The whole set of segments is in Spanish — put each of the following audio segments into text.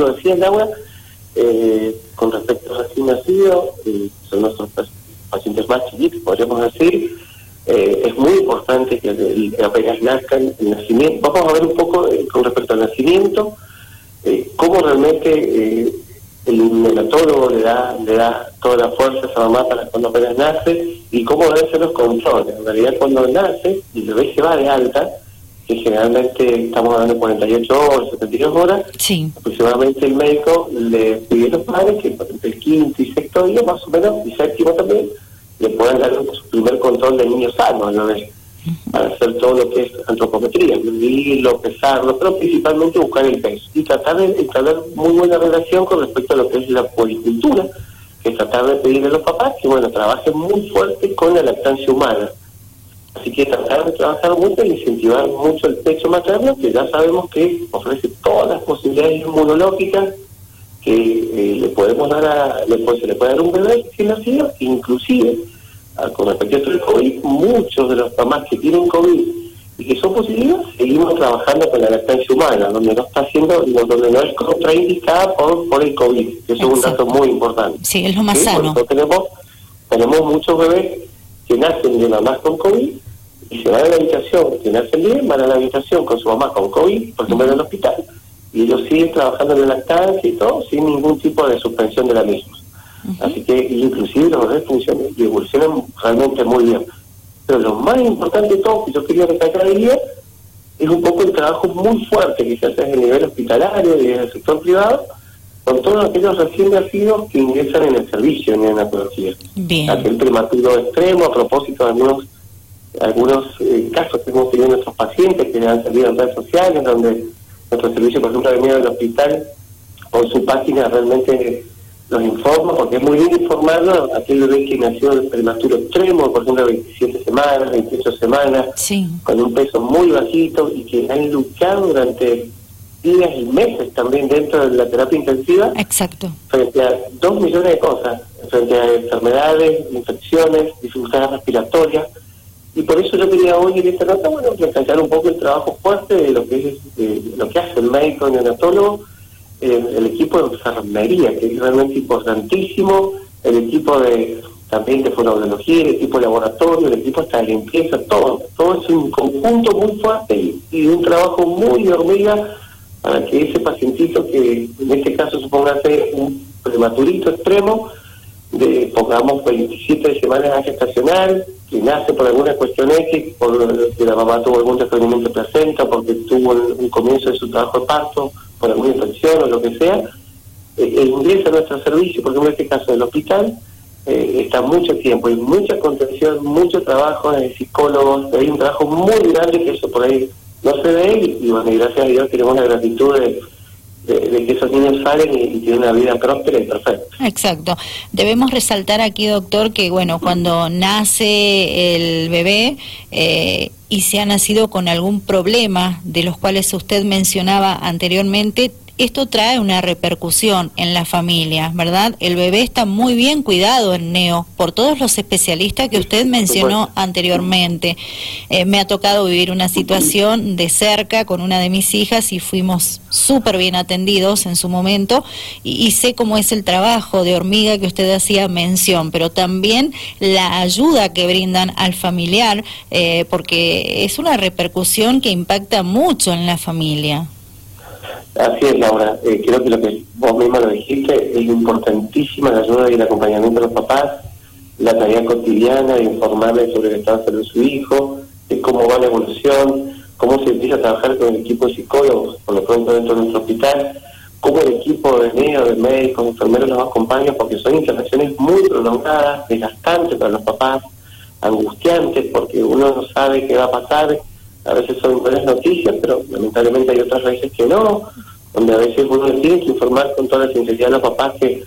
lo decía Laura, eh, con respecto a recién nacidos, eh, son nuestros pacientes más chiquitos, podríamos decir, eh, es muy importante que apenas nazcan el nacimiento. Vamos a ver un poco con respecto al nacimiento, cómo realmente el neonatólogo le da, le da toda la fuerza a esa mamá para cuando apenas nace y cómo deben ser los controles. En realidad cuando nace y el bebé se va de alta, que generalmente estamos hablando de 48 horas, 72 horas, aproximadamente el médico le pide a los padres que el quinto y sexto día, más o menos, y séptimo también, le puedan dar su primer control de niños sanos, ¿no? para hacer todo lo que es antropometría, medirlo, pesarlo, pero principalmente buscar el peso y tratar de establecer muy buena relación con respecto a lo que es la policultura, que es tratar de pedirle a los papás que bueno trabajen muy fuerte con la lactancia humana. Así que tratar de trabajar mucho y incentivar mucho el pecho materno, que ya sabemos que ofrece todas las posibilidades inmunológicas que eh, le podemos dar a, le puede, se le puede dar un bebé sin nacido, inclusive con respecto al COVID, muchos de los mamás que tienen COVID y que son positivos, seguimos trabajando con la lactancia humana, donde no está haciendo, donde no es contraindicada por, por el COVID, que es un dato muy importante. Sí, es lo más sano. tenemos, tenemos muchos bebés que nacen de mamás con COVID y se van a la habitación, que nacen bien, van a la habitación con su mamá con COVID, por ejemplo en el hospital, y ellos siguen trabajando en la lactancia y todo, sin ningún tipo de suspensión de la misma. Así que inclusive los bebés funcionan y evolucionan realmente muy bien. Pero lo más importante de todo que yo quería recalcar hoy día es un poco el trabajo muy fuerte que se hace a nivel hospitalario y en el sector privado con todos aquellos recién nacidos que ingresan en el servicio en neonatología. Bien. Aquel prematuro extremo, a propósito de algunos algunos eh, casos que hemos tenido en nuestros pacientes que han salido en redes sociales, donde nuestro servicio, por ejemplo, de medio del hospital, con su página realmente los informa, porque es muy bien informarlo aquel bebé que nació en prematuro extremo, por ejemplo, 27 semanas, 28 semanas, con un peso muy bajito y que han luchado durante días y meses también dentro de la terapia intensiva. Exacto. Frente a dos millones de cosas, frente a enfermedades, infecciones, dificultades respiratorias. Y por eso yo quería hoy en esta nota, bueno, recalcar un poco el trabajo fuerte de lo que es lo que hace el médico neonatólogo el, equipo de enfermería, que es realmente importantísimo, el equipo de también de fonoaudiología, el equipo de laboratorio, el equipo hasta de limpieza, todo, todo es un conjunto muy fuerte y, un trabajo muy de hormiga para que ese pacientito que en este caso supongase un prematurito extremo, de pongamos 27 semanas gestacional, que nace por alguna cuestión X, porque la mamá tuvo algún desprendimiento de placenta, porque tuvo un comienzo de su trabajo de parto, por alguna infección o lo que sea, eh, el ingresa a nuestro servicio, por ejemplo en este caso del hospital, eh, está mucho tiempo, hay mucha contención, mucho trabajo de psicólogos, hay un trabajo muy grande que eso por ahí no se ve y, bueno, gracias a Dios tenemos la gratitud de, que esos niños salen y, tienen una vida próspera y perfecta. Exacto. Debemos resaltar aquí, doctor, que bueno, cuando nace el bebé, eh, y se ha nacido con algún problema de los cuales usted mencionaba anteriormente, esto trae una repercusión en la familia, ¿verdad? El bebé está muy bien cuidado en Neo por todos los especialistas que usted mencionó anteriormente. Eh, me ha tocado vivir una situación de cerca con una de mis hijas y fuimos súper bien atendidos en su momento y, sé cómo es el trabajo de hormiga que usted hacía mención, pero también la ayuda que brindan al familiar, eh, porque es una repercusión que impacta mucho en la familia. Así es, Laura. Eh, creo que lo que vos misma lo dijiste es importantísima la ayuda y el acompañamiento de los papás, la tarea cotidiana de informarles sobre el estado de salud de su hijo, de cómo va la evolución, cómo se empieza a trabajar con el equipo de psicólogos, por lo pronto dentro de nuestro hospital, cómo el equipo de NEO, de médicos, enfermeros los acompaña, porque son intervenciones muy prolongadas, desgastantes para los papás, angustiantes, porque uno no sabe qué va a pasar a veces son buenas noticias, pero lamentablemente hay otras veces que no, donde a veces uno tiene que informar con toda la sinceridad a los papás que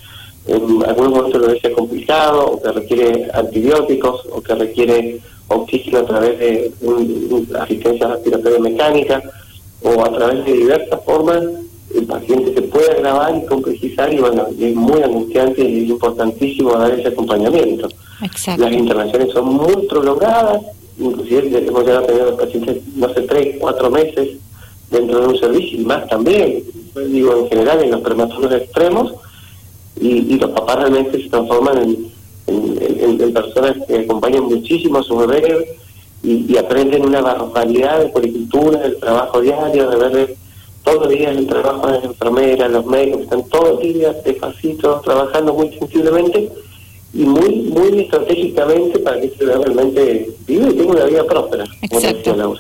en algunos momentos lo es complicado, o que requiere antibióticos, o que requiere oxígeno a través de una asistencia respiratoria mecánica, o a través de diversas formas, el paciente se puede agravar y complejizar, y bueno, es muy angustiante y es importantísimo dar ese acompañamiento. Las intervenciones son muy prolongadas, inclusive hemos llegado a tener pacientes, no sé, tres, cuatro meses dentro de un servicio y más también. Digo en general en los prematuros extremos, y, los papás realmente se transforman en, en, personas que acompañan muchísimo a sus bebés y, aprenden una barbaridad de policultura, del trabajo diario, de ver todos los días el trabajo de las enfermeras, los médicos, están todos los días despacito, trabajando muy sensiblemente y muy muy estratégicamente para que se realmente vive y tenga una vida próspera. Exacto.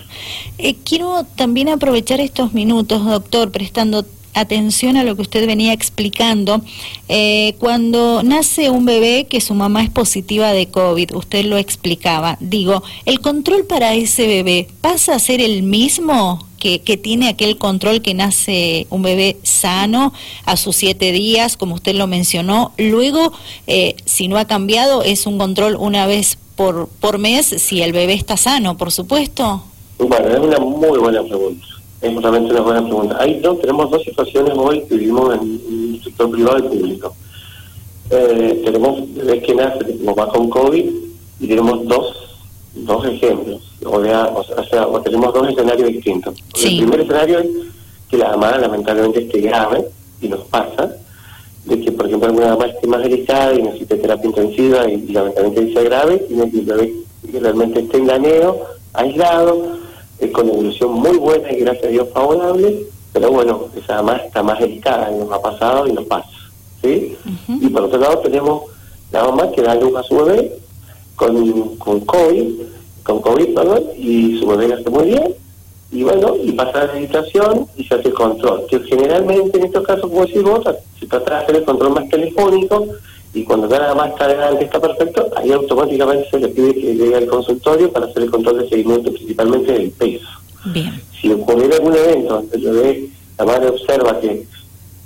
Eh, quiero también aprovechar estos minutos, doctor, prestando atención a lo que usted venía explicando. Eh, cuando nace un bebé que su mamá es positiva de COVID, usted lo explicaba, digo, ¿el control para ese bebé pasa a ser el mismo que, que, tiene aquel control que nace un bebé sano a sus siete días, como usted lo mencionó? Luego, eh, si no ha cambiado, es un control una vez por, por mes si el bebé está sano, por supuesto. Bueno, es una muy buena pregunta es realmente una buena pregunta. Hay dos, tenemos dos situaciones hoy que vivimos en el sector privado y público. Eh, tenemos bebés que nacen como va con COVID y tenemos dos dos ejemplos, o, sea, o sea, tenemos dos escenarios distintos. El primer escenario es que la mamá lamentablemente esté grave y nos pasa, de que por ejemplo alguna mamá esté más delicada y necesite terapia intensiva y, lamentablemente sea grave, y el bebé realmente esté engañado, aislado, con evolución muy buena y gracias a Dios favorable, pero bueno, esa mamá está más delicada y nos ha pasado y nos pasa. ¿sí? Y por otro lado tenemos la mamá que da luz a su bebé con, con COVID, con COVID, perdón, y su bebé nace muy bien, y bueno, y pasa la meditación y se hace el control, que generalmente en estos casos, como decís vos, se trata de hacer el control más telefónico, y cuando nada más está adelante está perfecto, ahí automáticamente se le pide que llegue al consultorio para hacer el control de seguimiento principalmente del peso. Bien. Si ocurriera algún evento, la madre observa que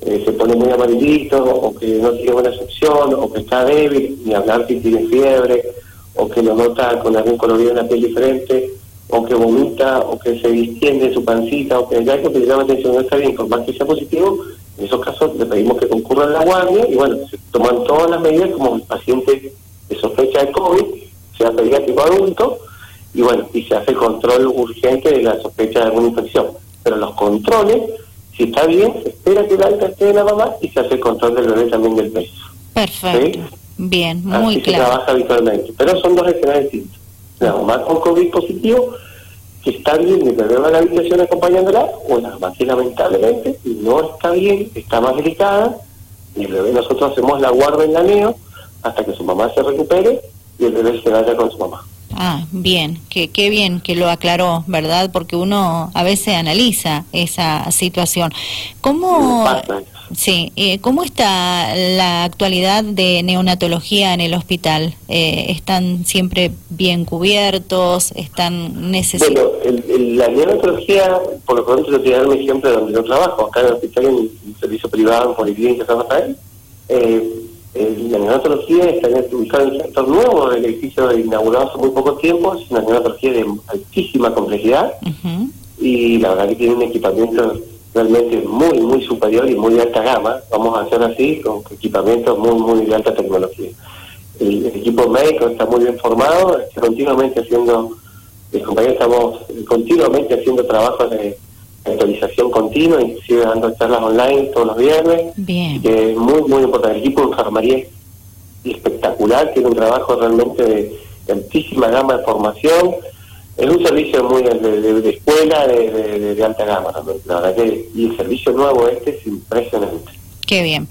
eh, se pone muy amarillito, o que no tiene buena sección, o que está débil, ni hablar que tiene fiebre, o que lo nota con algún colorido en la piel diferente, o que vomita, o que se distiende su pancita, o que ya que le llama atención no está bien, por más que sea positivo, en esos casos le pedimos que concurra a la guardia y bueno, se toman todas las medidas como el paciente de sospecha de COVID, sea pediátrico adulto, y bueno, y se hace control urgente de la sospecha de alguna infección. Pero los controles, si está bien, se espera que el alta esté de la mamá y se hace el control del bebé también del peso. Perfecto. Bien, muy Así claro. se trabaja habitualmente. Pero son dos escenarios distintos. La mamá con COVID positivo que está bien y el bebé va a la habitación acompañándola, o la que lamentablemente no está bien, está más delicada, y el bebé nosotros hacemos la guarda en la neo hasta que su mamá se recupere y el bebé se vaya con su mamá. Ah, bien, qué, qué bien que lo aclaró, ¿verdad? Porque uno a veces analiza esa situación. ¿Cómo, sí, eh, ¿cómo está la actualidad de neonatología en el hospital? Eh, ¿Están siempre bien cubiertos? ¿Están necesitados? Bueno, la neonatología, por lo pronto, yo te dar un ejemplo de donde yo trabajo, acá en el hospital, en el servicio privado, en Policlínica San Rafael. Eh, la neonatología está ubicada en el sector nuevo del edificio inaugurado hace muy poco tiempo, es una neonatología de altísima complejidad y la verdad que tiene un equipamiento realmente muy, muy superior y muy de alta gama, vamos a hacer así, con equipamientos muy, muy de alta tecnología. El, equipo médico está muy bien formado, está continuamente haciendo, mis compañeros estamos continuamente haciendo trabajos de actualización continua, inclusive dando charlas online todos los viernes. Bien. Que es muy, muy importante. El equipo de enfermería es espectacular, tiene un trabajo realmente de, altísima gama de formación. Es un servicio muy de, escuela de, alta gama, la verdad que, y el servicio nuevo este es impresionante. Qué bien.